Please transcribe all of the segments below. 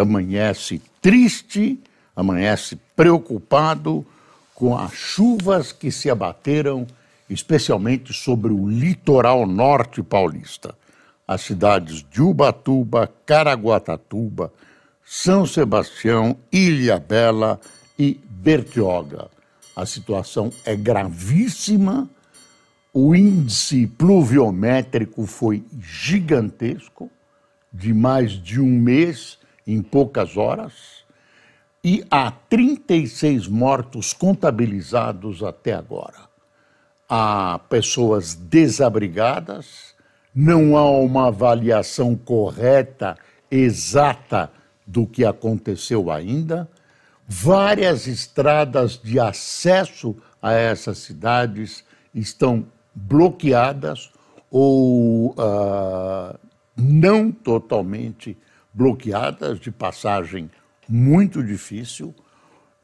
amanhece triste, amanhece preocupado com as chuvas que se abateram, especialmente sobre o litoral norte paulista. As cidades de Ubatuba, Caraguatatuba, São Sebastião, Ilha Bela e Bertioga. A situação é gravíssima, o índice pluviométrico foi gigantesco, de mais de um mês em poucas horas e há 36 mortos contabilizados até agora. Há pessoas desabrigadas, não há uma avaliação correta, exata do que aconteceu ainda. Várias estradas de acesso a essas cidades estão bloqueadas ou uh, não totalmente bloqueadas, de passagem muito difícil.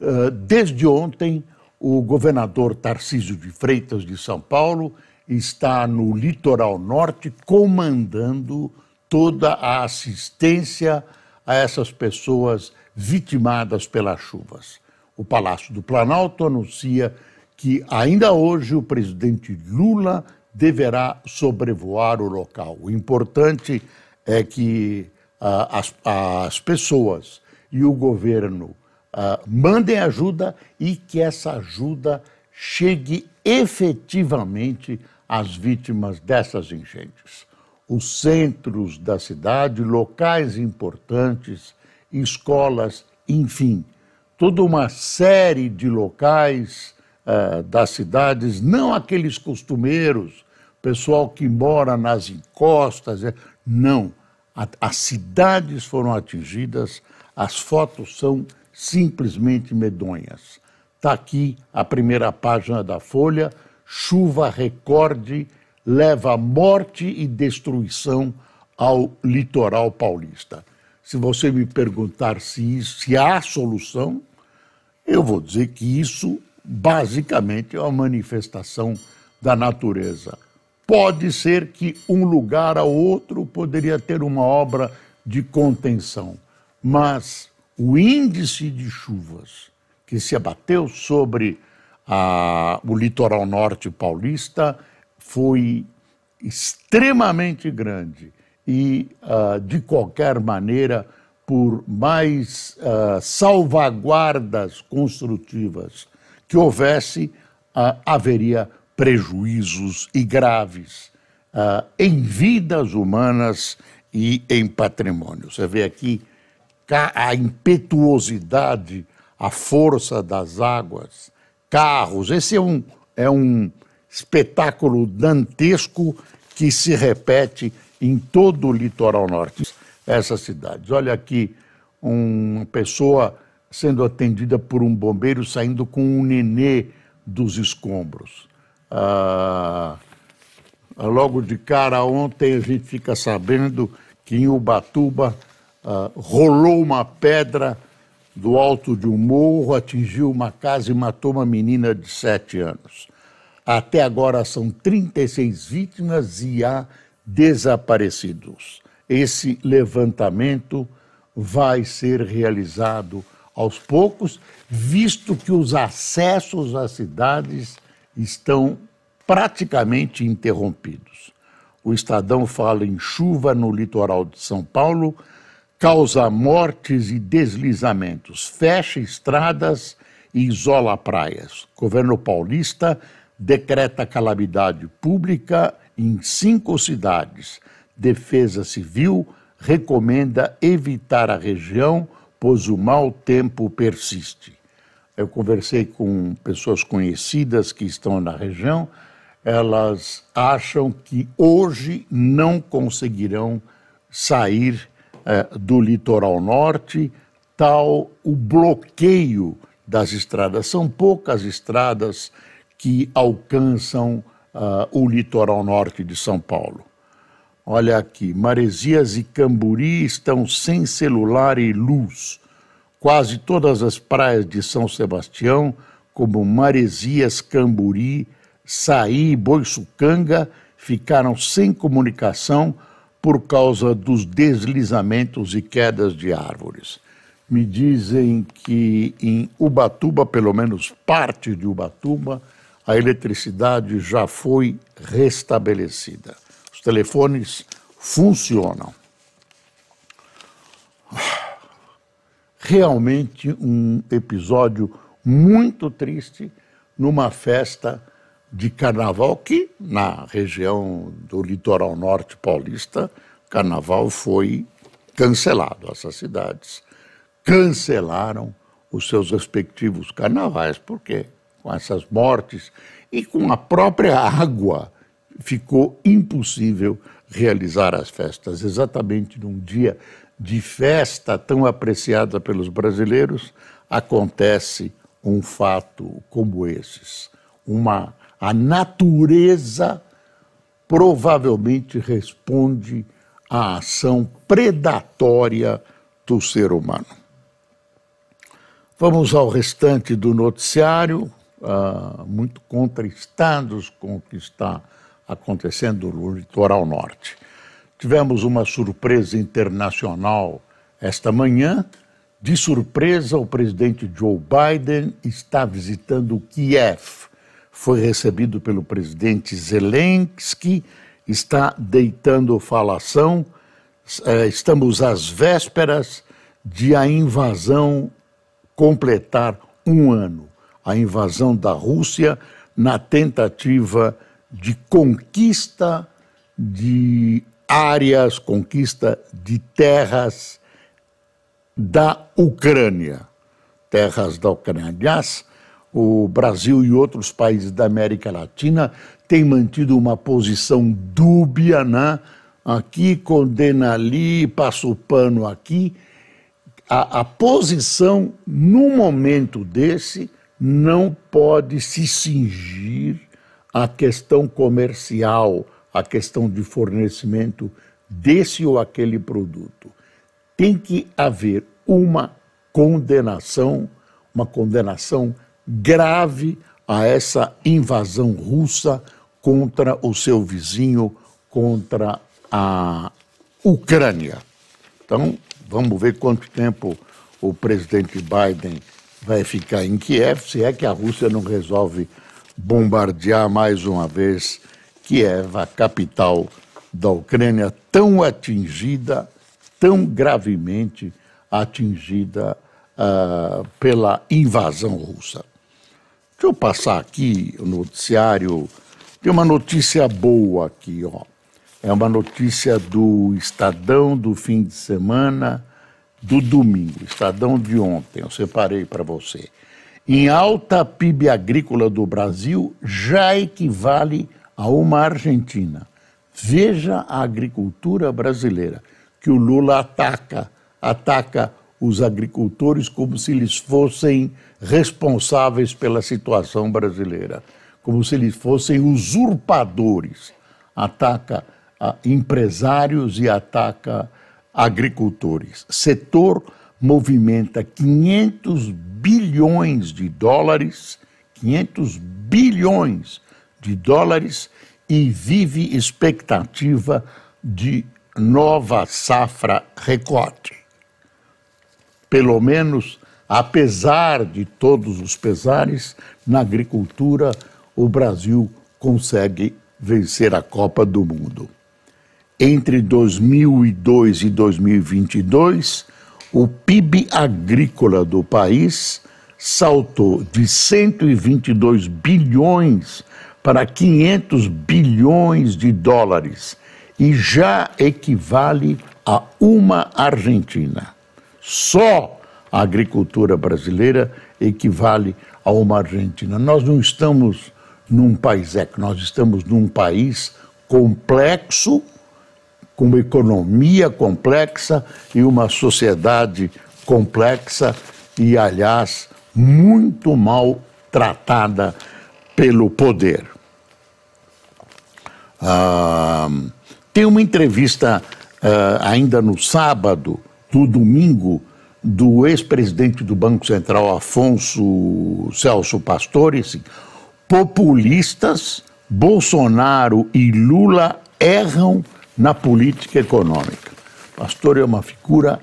Eh, desde ontem, o governador Tarcísio de Freitas de São Paulo está no litoral norte comandando toda a assistência a essas pessoas vitimadas pelas chuvas. O Palácio do Planalto anuncia que ainda hoje o presidente Lula deverá sobrevoar o local. O importante é que as, as pessoas e o governo uh, mandem ajuda e que essa ajuda chegue efetivamente às vítimas dessas enchentes. Os centros da cidade, locais importantes, escolas, enfim, toda uma série de locais uh, das cidades, não aqueles costumeiros, pessoal que mora nas encostas, é, as cidades foram atingidas, as fotos são simplesmente medonhas. Está aqui a primeira página da Folha: chuva recorde leva morte e destruição ao litoral paulista. Se você me perguntar se, isso, se há solução, eu vou dizer que isso basicamente é uma manifestação da natureza. Pode ser que um lugar ao outro poderia ter uma obra de contenção, mas o índice de chuvas que se abateu sobre a, o litoral norte paulista foi extremamente grande e, uh, de qualquer maneira, por mais uh, salvaguardas construtivas que houvesse, uh, haveria prejuízos e graves uh, em vidas humanas e em patrimônio. Você vê aqui a impetuosidade, a força das águas, carros. Esse é um, é um espetáculo dantesco que se repete em todo o litoral norte. Essas cidades. Olha aqui, uma pessoa sendo atendida por um bombeiro saindo com um nenê dos escombros. Ah, logo de cara, ontem a gente fica sabendo que em Ubatuba ah, rolou uma pedra do alto de um morro, atingiu uma casa e matou uma menina de sete anos. Até agora são 36 vítimas e há desaparecidos. Esse levantamento vai ser realizado aos poucos, visto que os acessos às cidades estão praticamente interrompidos. O Estadão fala em chuva no litoral de São Paulo, causa mortes e deslizamentos, fecha estradas e isola praias. Governo paulista decreta calamidade pública em cinco cidades. Defesa Civil recomenda evitar a região, pois o mau tempo persiste. Eu conversei com pessoas conhecidas que estão na região, elas acham que hoje não conseguirão sair eh, do litoral norte tal o bloqueio das estradas. São poucas estradas que alcançam uh, o litoral norte de São Paulo. Olha aqui, Maresias e Camburi estão sem celular e luz. Quase todas as praias de São Sebastião, como Maresias, Camburi, Saí e Boiçucanga, ficaram sem comunicação por causa dos deslizamentos e quedas de árvores. Me dizem que em Ubatuba, pelo menos parte de Ubatuba, a eletricidade já foi restabelecida. Os telefones funcionam. Realmente um episódio muito triste numa festa de carnaval que, na região do litoral norte paulista, carnaval foi cancelado. Essas cidades cancelaram os seus respectivos carnavais, porque com essas mortes e com a própria água ficou impossível realizar as festas. Exatamente num dia de festa tão apreciada pelos brasileiros, acontece um fato como esses. Uma a natureza provavelmente responde à ação predatória do ser humano. Vamos ao restante do noticiário, uh, muito contristados com o que está acontecendo no litoral norte. Tivemos uma surpresa internacional esta manhã. De surpresa, o presidente Joe Biden está visitando Kiev foi recebido pelo presidente Zelensky, está deitando falação. Eh, estamos às vésperas de a invasão completar um ano a invasão da Rússia na tentativa de conquista de áreas, conquista de terras da Ucrânia. Terras da Ucrânia. Aliás, o Brasil e outros países da América Latina têm mantido uma posição dúbia, né? Aqui condena ali, passa o pano aqui. A, a posição, num momento desse, não pode se cingir à questão comercial, à questão de fornecimento desse ou aquele produto. Tem que haver uma condenação, uma condenação grave a essa invasão russa contra o seu vizinho, contra a Ucrânia. Então, vamos ver quanto tempo o presidente Biden vai ficar em Kiev, se é que a Rússia não resolve bombardear mais uma vez Kiev, a capital da Ucrânia, tão atingida, tão gravemente atingida uh, pela invasão russa. Deixa eu passar aqui o noticiário. Tem uma notícia boa aqui, ó. É uma notícia do Estadão do fim de semana, do domingo, Estadão de ontem, eu separei para você. Em alta PIB agrícola do Brasil já equivale uma Argentina. Veja a agricultura brasileira, que o Lula ataca, ataca os agricultores como se eles fossem responsáveis pela situação brasileira, como se eles fossem usurpadores. Ataca a empresários e ataca agricultores. Setor movimenta 500 bilhões de dólares, 500 bilhões de dólares e vive expectativa de nova safra recorde pelo menos, apesar de todos os pesares, na agricultura o Brasil consegue vencer a Copa do Mundo. Entre 2002 e 2022, o PIB agrícola do país saltou de 122 bilhões para 500 bilhões de dólares e já equivale a uma Argentina. Só a agricultura brasileira equivale a uma Argentina. Nós não estamos num país eco, nós estamos num país complexo, com uma economia complexa e uma sociedade complexa e, aliás, muito mal tratada pelo poder. Ah, tem uma entrevista ah, ainda no sábado, do domingo, do ex-presidente do Banco Central, Afonso Celso Pastores, populistas, Bolsonaro e Lula erram na política econômica. Pastor é uma figura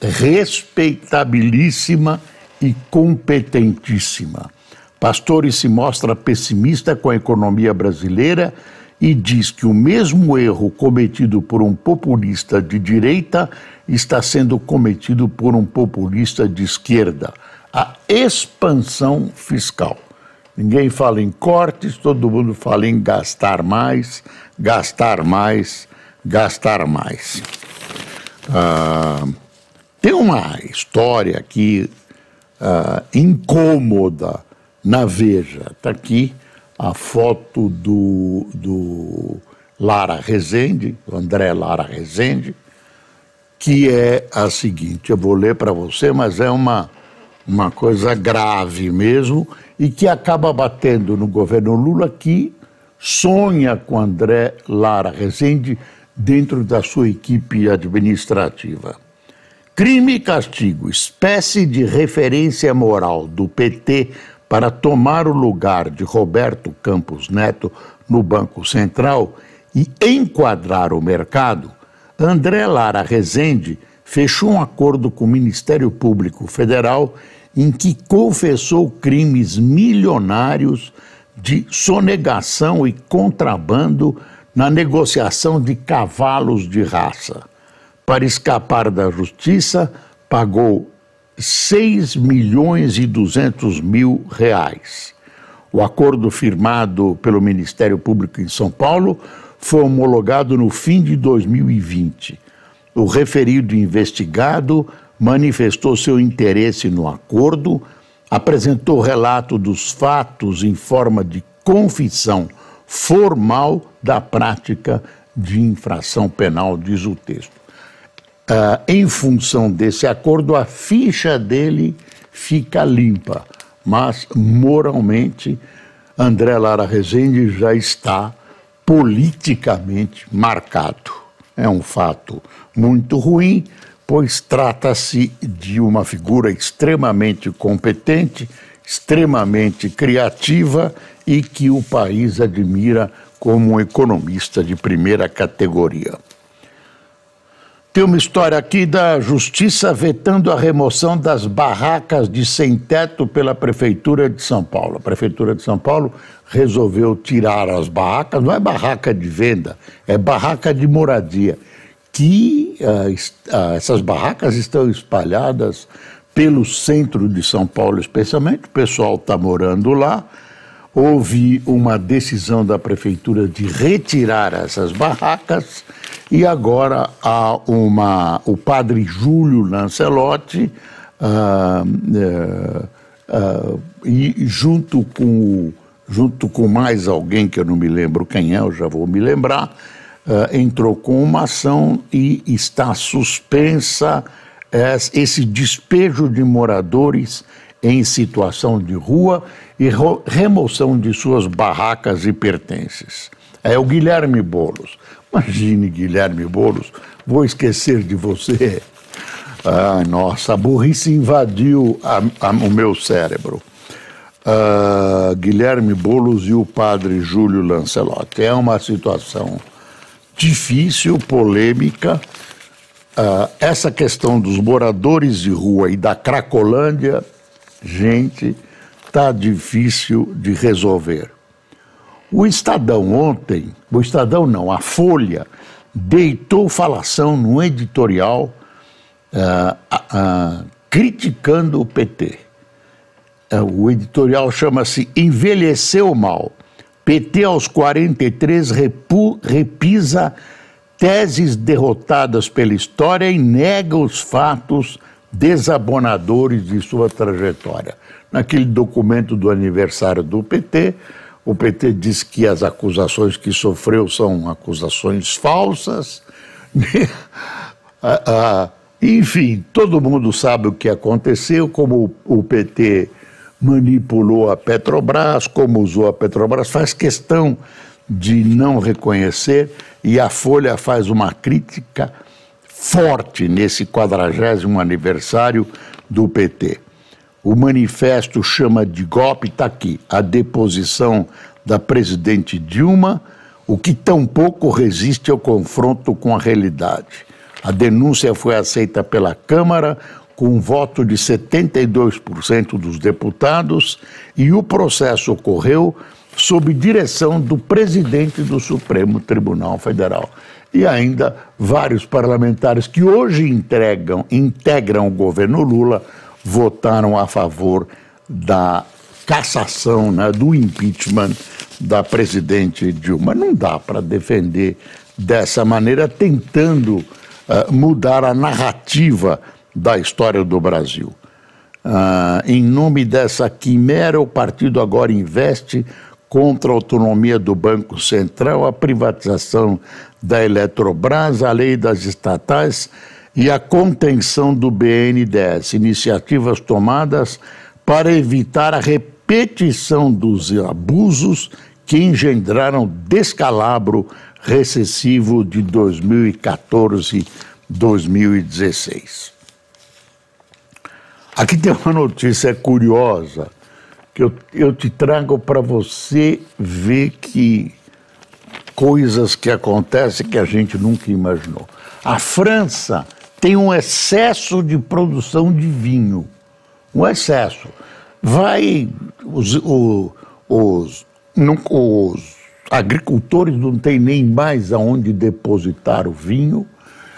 respeitabilíssima e competentíssima. Pastore se mostra pessimista com a economia brasileira e diz que o mesmo erro cometido por um populista de direita está sendo cometido por um populista de esquerda: a expansão fiscal. Ninguém fala em cortes, todo mundo fala em gastar mais, gastar mais, gastar mais. Ah, tem uma história aqui ah, incômoda na Veja. Está aqui a foto do, do Lara Rezende, do André Lara Rezende, que é a seguinte: eu vou ler para você, mas é uma, uma coisa grave mesmo e que acaba batendo no governo Lula, que sonha com André Lara Rezende dentro da sua equipe administrativa. Crime e castigo, espécie de referência moral do PT para tomar o lugar de Roberto Campos Neto no Banco Central e enquadrar o mercado, André Lara Rezende fechou um acordo com o Ministério Público Federal em que confessou crimes milionários de sonegação e contrabando na negociação de cavalos de raça. Para escapar da justiça, pagou 6 milhões e 200 mil reais. O acordo firmado pelo Ministério Público em São Paulo foi homologado no fim de 2020. O referido investigado manifestou seu interesse no acordo, apresentou relato dos fatos em forma de confissão formal da prática de infração penal, diz o texto. Uh, em função desse acordo, a ficha dele fica limpa, mas moralmente, André Lara Rezende já está politicamente marcado. É um fato muito ruim, pois trata-se de uma figura extremamente competente, extremamente criativa e que o país admira como um economista de primeira categoria. Tem uma história aqui da justiça vetando a remoção das barracas de sem-teto pela Prefeitura de São Paulo. A Prefeitura de São Paulo resolveu tirar as barracas, não é barraca de venda, é barraca de moradia. Que uh, uh, essas barracas estão espalhadas pelo centro de São Paulo, especialmente. O pessoal está morando lá. Houve uma decisão da prefeitura de retirar essas barracas e agora há uma, o padre Júlio Lancelotti, ah, ah, e junto com, junto com mais alguém que eu não me lembro quem é, eu já vou me lembrar, ah, entrou com uma ação e está suspensa esse despejo de moradores em situação de rua e remoção de suas barracas e pertences. É o Guilherme Bolos. Imagine, Guilherme Boulos, vou esquecer de você. Ah, nossa, a burrice invadiu a, a, o meu cérebro. Ah, Guilherme Boulos e o padre Júlio Lancelotti. É uma situação difícil, polêmica. Ah, essa questão dos moradores de rua e da Cracolândia, gente, está difícil de resolver. O Estadão ontem, o Estadão não, a Folha, deitou falação no editorial uh, uh, criticando o PT. Uh, o editorial chama-se Envelheceu Mal. PT aos 43 repu, repisa teses derrotadas pela história e nega os fatos desabonadores de sua trajetória. Naquele documento do aniversário do PT, o PT diz que as acusações que sofreu são acusações falsas. a, a, Enfim, todo mundo sabe o que aconteceu, como o PT manipulou a Petrobras, como usou a Petrobras, faz questão de não reconhecer e a Folha faz uma crítica forte nesse quadragésimo aniversário do PT. O manifesto chama de golpe, está aqui, a deposição da presidente Dilma, o que tampouco resiste ao confronto com a realidade. A denúncia foi aceita pela Câmara com um voto de 72% dos deputados e o processo ocorreu sob direção do presidente do Supremo Tribunal Federal. E ainda vários parlamentares que hoje entregam, integram o governo Lula votaram a favor da cassação, né, do impeachment da presidente Dilma. Não dá para defender dessa maneira, tentando uh, mudar a narrativa da história do Brasil. Uh, em nome dessa quimera, o partido agora investe contra a autonomia do Banco Central, a privatização da Eletrobras, a lei das estatais e a contenção do BNDES, iniciativas tomadas para evitar a repetição dos abusos que engendraram descalabro recessivo de 2014-2016. Aqui tem uma notícia curiosa que eu, eu te trago para você ver que coisas que acontecem que a gente nunca imaginou. A França tem um excesso de produção de vinho, um excesso. Vai os, os, os, não, os agricultores não têm nem mais aonde depositar o vinho,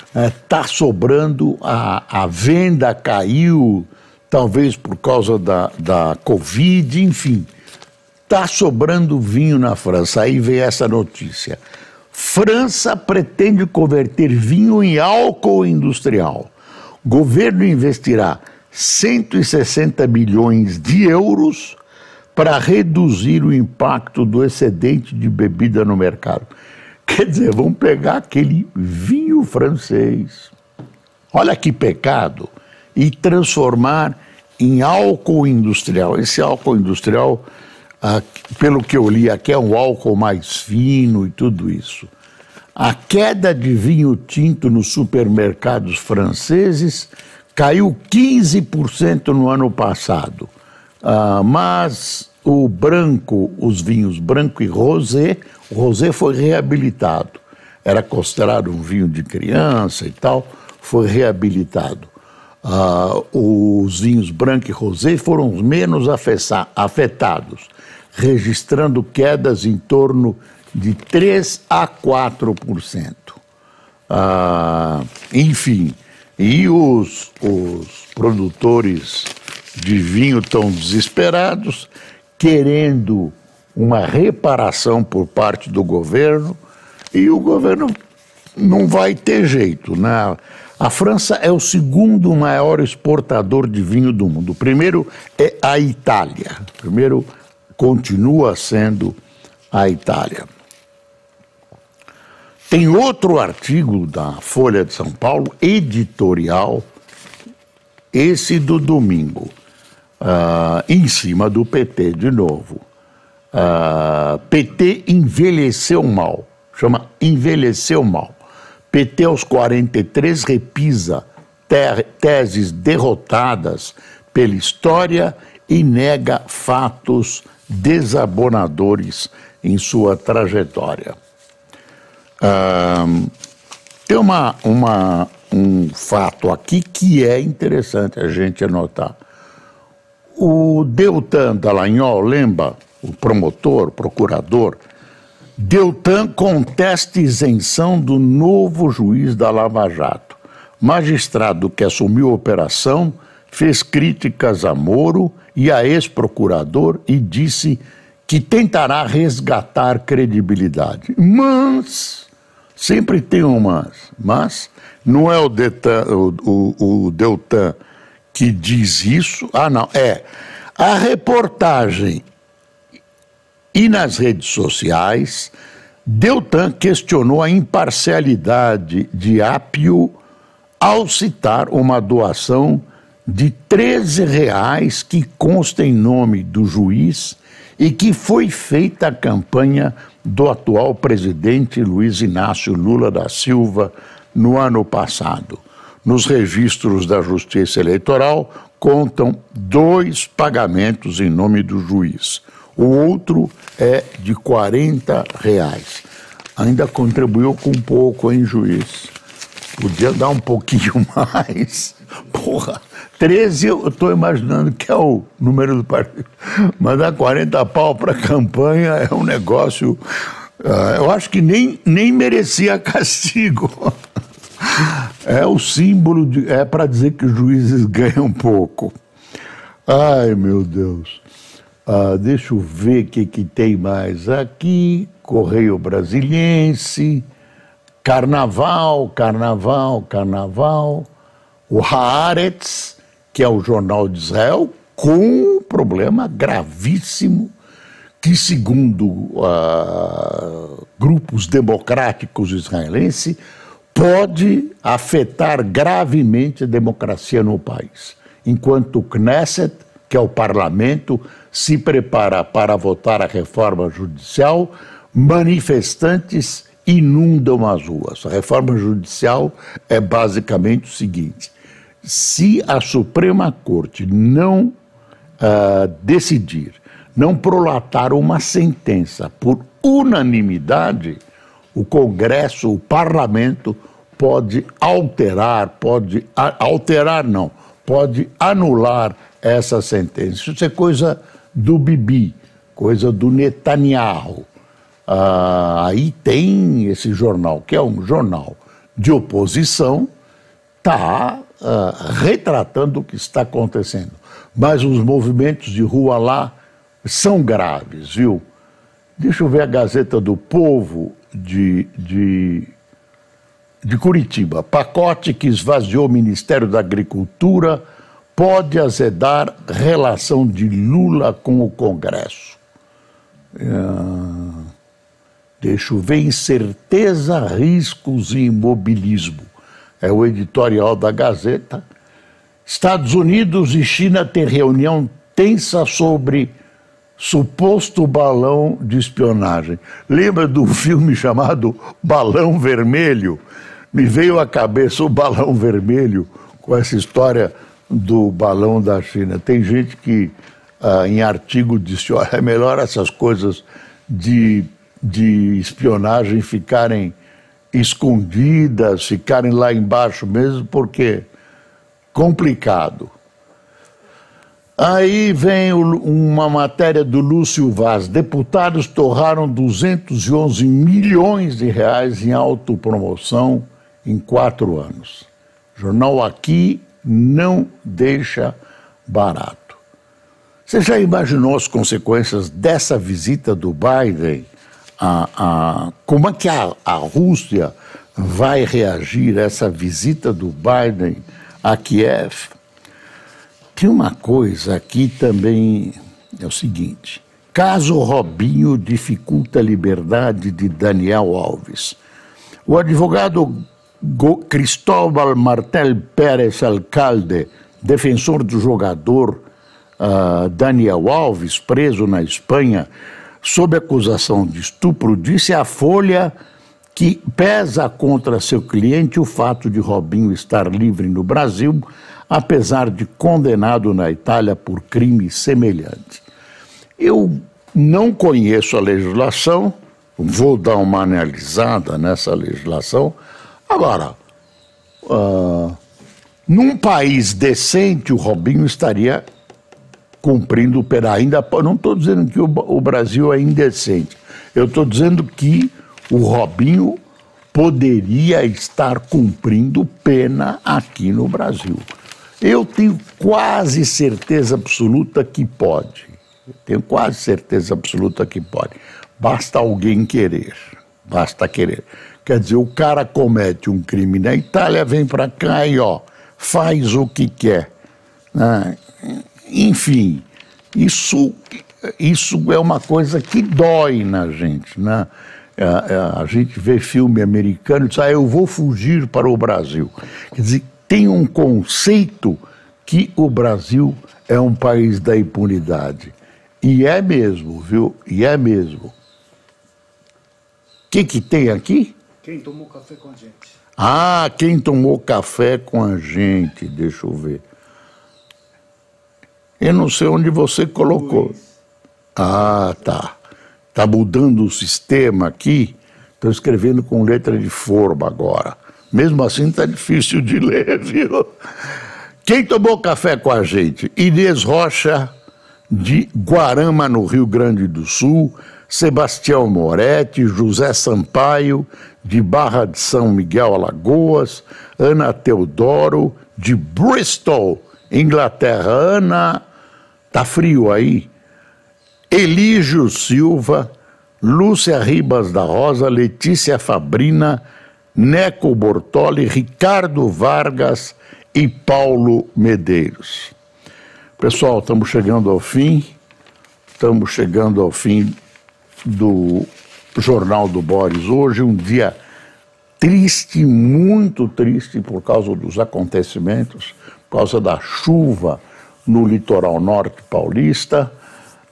está é, tá sobrando, a, a venda caiu, talvez por causa da, da Covid, enfim. Está sobrando vinho na França. Aí vem essa notícia. França pretende converter vinho em álcool industrial. Governo investirá 160 bilhões de euros para reduzir o impacto do excedente de bebida no mercado. Quer dizer, vão pegar aquele vinho francês, olha que pecado, e transformar em álcool industrial. Esse álcool industrial, ah, pelo que eu li aqui, é um álcool mais fino e tudo isso. A queda de vinho tinto nos supermercados franceses caiu 15% no ano passado. Ah, mas o branco, os vinhos branco e rosé, o rosé foi reabilitado. Era considerado um vinho de criança e tal, foi reabilitado. Ah, os vinhos branco e rosé foram os menos afetados, registrando quedas em torno de 3 a 4%. Ah, enfim, e os, os produtores de vinho estão desesperados, querendo uma reparação por parte do governo, e o governo não vai ter jeito. Né? A França é o segundo maior exportador de vinho do mundo. O primeiro é a Itália. O primeiro continua sendo a Itália. Tem outro artigo da Folha de São Paulo, editorial, esse do domingo, uh, em cima do PT de novo. Uh, ah, PT envelheceu mal, chama envelheceu mal. PT aos 43 repisa teses derrotadas pela história e nega fatos desabonadores em sua trajetória tem uma, uma, um fato aqui que é interessante a gente anotar. O Deltan Dallagnol, lembra, o promotor, procurador, Deltan contesta isenção do novo juiz da Lava Jato. Magistrado que assumiu a operação fez críticas a Moro e a ex-procurador e disse que tentará resgatar credibilidade. Mas Sempre tem um mas. Mas não é o, Detan, o, o, o Deltan que diz isso. Ah, não. É. A reportagem e nas redes sociais, Deltan questionou a imparcialidade de Apio ao citar uma doação de 13 reais que consta em nome do juiz e que foi feita a campanha do atual presidente Luiz Inácio Lula da Silva no ano passado. Nos registros da Justiça Eleitoral contam dois pagamentos em nome do juiz. O outro é de 40 reais. Ainda contribuiu com pouco, hein, juiz? Podia dar um pouquinho mais. Porra, 13 eu estou imaginando que é o número do partido. Mas dar 40 pau para campanha é um negócio. Uh, eu acho que nem, nem merecia castigo. É o símbolo, de, é para dizer que os juízes ganham pouco. Ai, meu Deus. Uh, deixa eu ver o que, que tem mais aqui. Correio Brasiliense. Carnaval, Carnaval, Carnaval, o Haaretz, que é o jornal de Israel, com um problema gravíssimo que, segundo uh, grupos democráticos israelenses, pode afetar gravemente a democracia no país. Enquanto o Knesset, que é o parlamento, se prepara para votar a reforma judicial, manifestantes inundam as ruas. A reforma judicial é basicamente o seguinte: se a Suprema Corte não uh, decidir, não prolatar uma sentença por unanimidade, o Congresso, o Parlamento pode alterar, pode alterar não, pode anular essa sentença. Isso é coisa do Bibi, coisa do Netanyahu. Ah, aí tem esse jornal, que é um jornal de oposição, está ah, retratando o que está acontecendo. Mas os movimentos de rua lá são graves, viu? Deixa eu ver a Gazeta do Povo de, de, de Curitiba. Pacote que esvaziou o Ministério da Agricultura pode azedar relação de Lula com o Congresso. Ah, Deixa eu ver, incerteza, riscos e imobilismo. É o editorial da Gazeta. Estados Unidos e China têm reunião tensa sobre suposto balão de espionagem. Lembra do filme chamado Balão Vermelho? Me veio à cabeça o balão vermelho com essa história do balão da China. Tem gente que ah, em artigo disse: olha, é melhor essas coisas de de espionagem ficarem escondidas, ficarem lá embaixo mesmo, porque complicado. Aí vem uma matéria do Lúcio Vaz. Deputados torraram 211 milhões de reais em autopromoção em quatro anos. Jornal aqui não deixa barato. Você já imaginou as consequências dessa visita do Biden a, a, como é que a, a Rússia vai reagir a essa visita do Biden a Kiev? Tem uma coisa aqui também, é o seguinte: caso Robinho dificulta a liberdade de Daniel Alves. O advogado Cristóbal Martel Pérez Alcalde, defensor do jogador uh, Daniel Alves, preso na Espanha, sob acusação de estupro, disse à Folha que pesa contra seu cliente o fato de Robinho estar livre no Brasil, apesar de condenado na Itália por crime semelhante. Eu não conheço a legislação, vou dar uma analisada nessa legislação. Agora, uh, num país decente, o Robinho estaria cumprindo o pera. Ainda não estou dizendo que o, o Brasil é indecente. Eu estou dizendo que o Robinho poderia estar cumprindo pena aqui no Brasil. Eu tenho quase certeza absoluta que pode. Tenho quase certeza absoluta que pode. Basta alguém querer. Basta querer. Quer dizer, o cara comete um crime na Itália, vem para cá e ó, faz o que quer. Né? Enfim, isso, isso é uma coisa que dói na gente, né? é, é, a gente vê filme americano e diz, ah, eu vou fugir para o Brasil. Quer dizer, tem um conceito que o Brasil é um país da impunidade. E é mesmo, viu? E é mesmo. O que, que tem aqui? Quem tomou café com a gente? Ah, quem tomou café com a gente, deixa eu ver. Eu não sei onde você colocou. Ah, tá. Tá mudando o sistema aqui. Estou escrevendo com letra de forma agora. Mesmo assim tá difícil de ler, viu? Quem tomou café com a gente? Inês Rocha, de Guarama, no Rio Grande do Sul, Sebastião Moretti, José Sampaio, de Barra de São Miguel, Alagoas, Ana Teodoro, de Bristol, Inglaterra. Ana, tá frio aí? Elígio Silva, Lúcia Ribas da Rosa, Letícia Fabrina, Neco Bortoli, Ricardo Vargas e Paulo Medeiros. Pessoal, estamos chegando ao fim, estamos chegando ao fim do Jornal do Boris. Hoje, um dia triste, muito triste por causa dos acontecimentos, por causa da chuva no litoral norte paulista.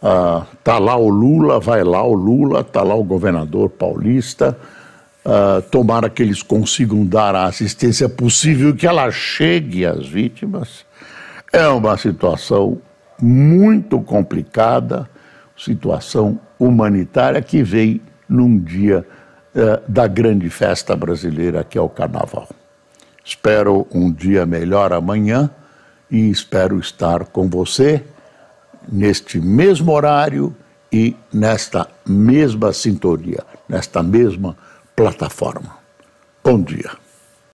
Uh, tá lá o Lula, vai lá o Lula, tá lá o governador paulista. Uh, tomara que eles consigam dar a assistência possível que ela chegue às vítimas. É uma situação muito complicada, situação humanitária que vem num dia uh, da grande festa brasileira que é o Carnaval. Espero um dia melhor amanhã e espero estar com você neste mesmo horário e nesta mesma sintonia, nesta mesma plataforma. Bom dia.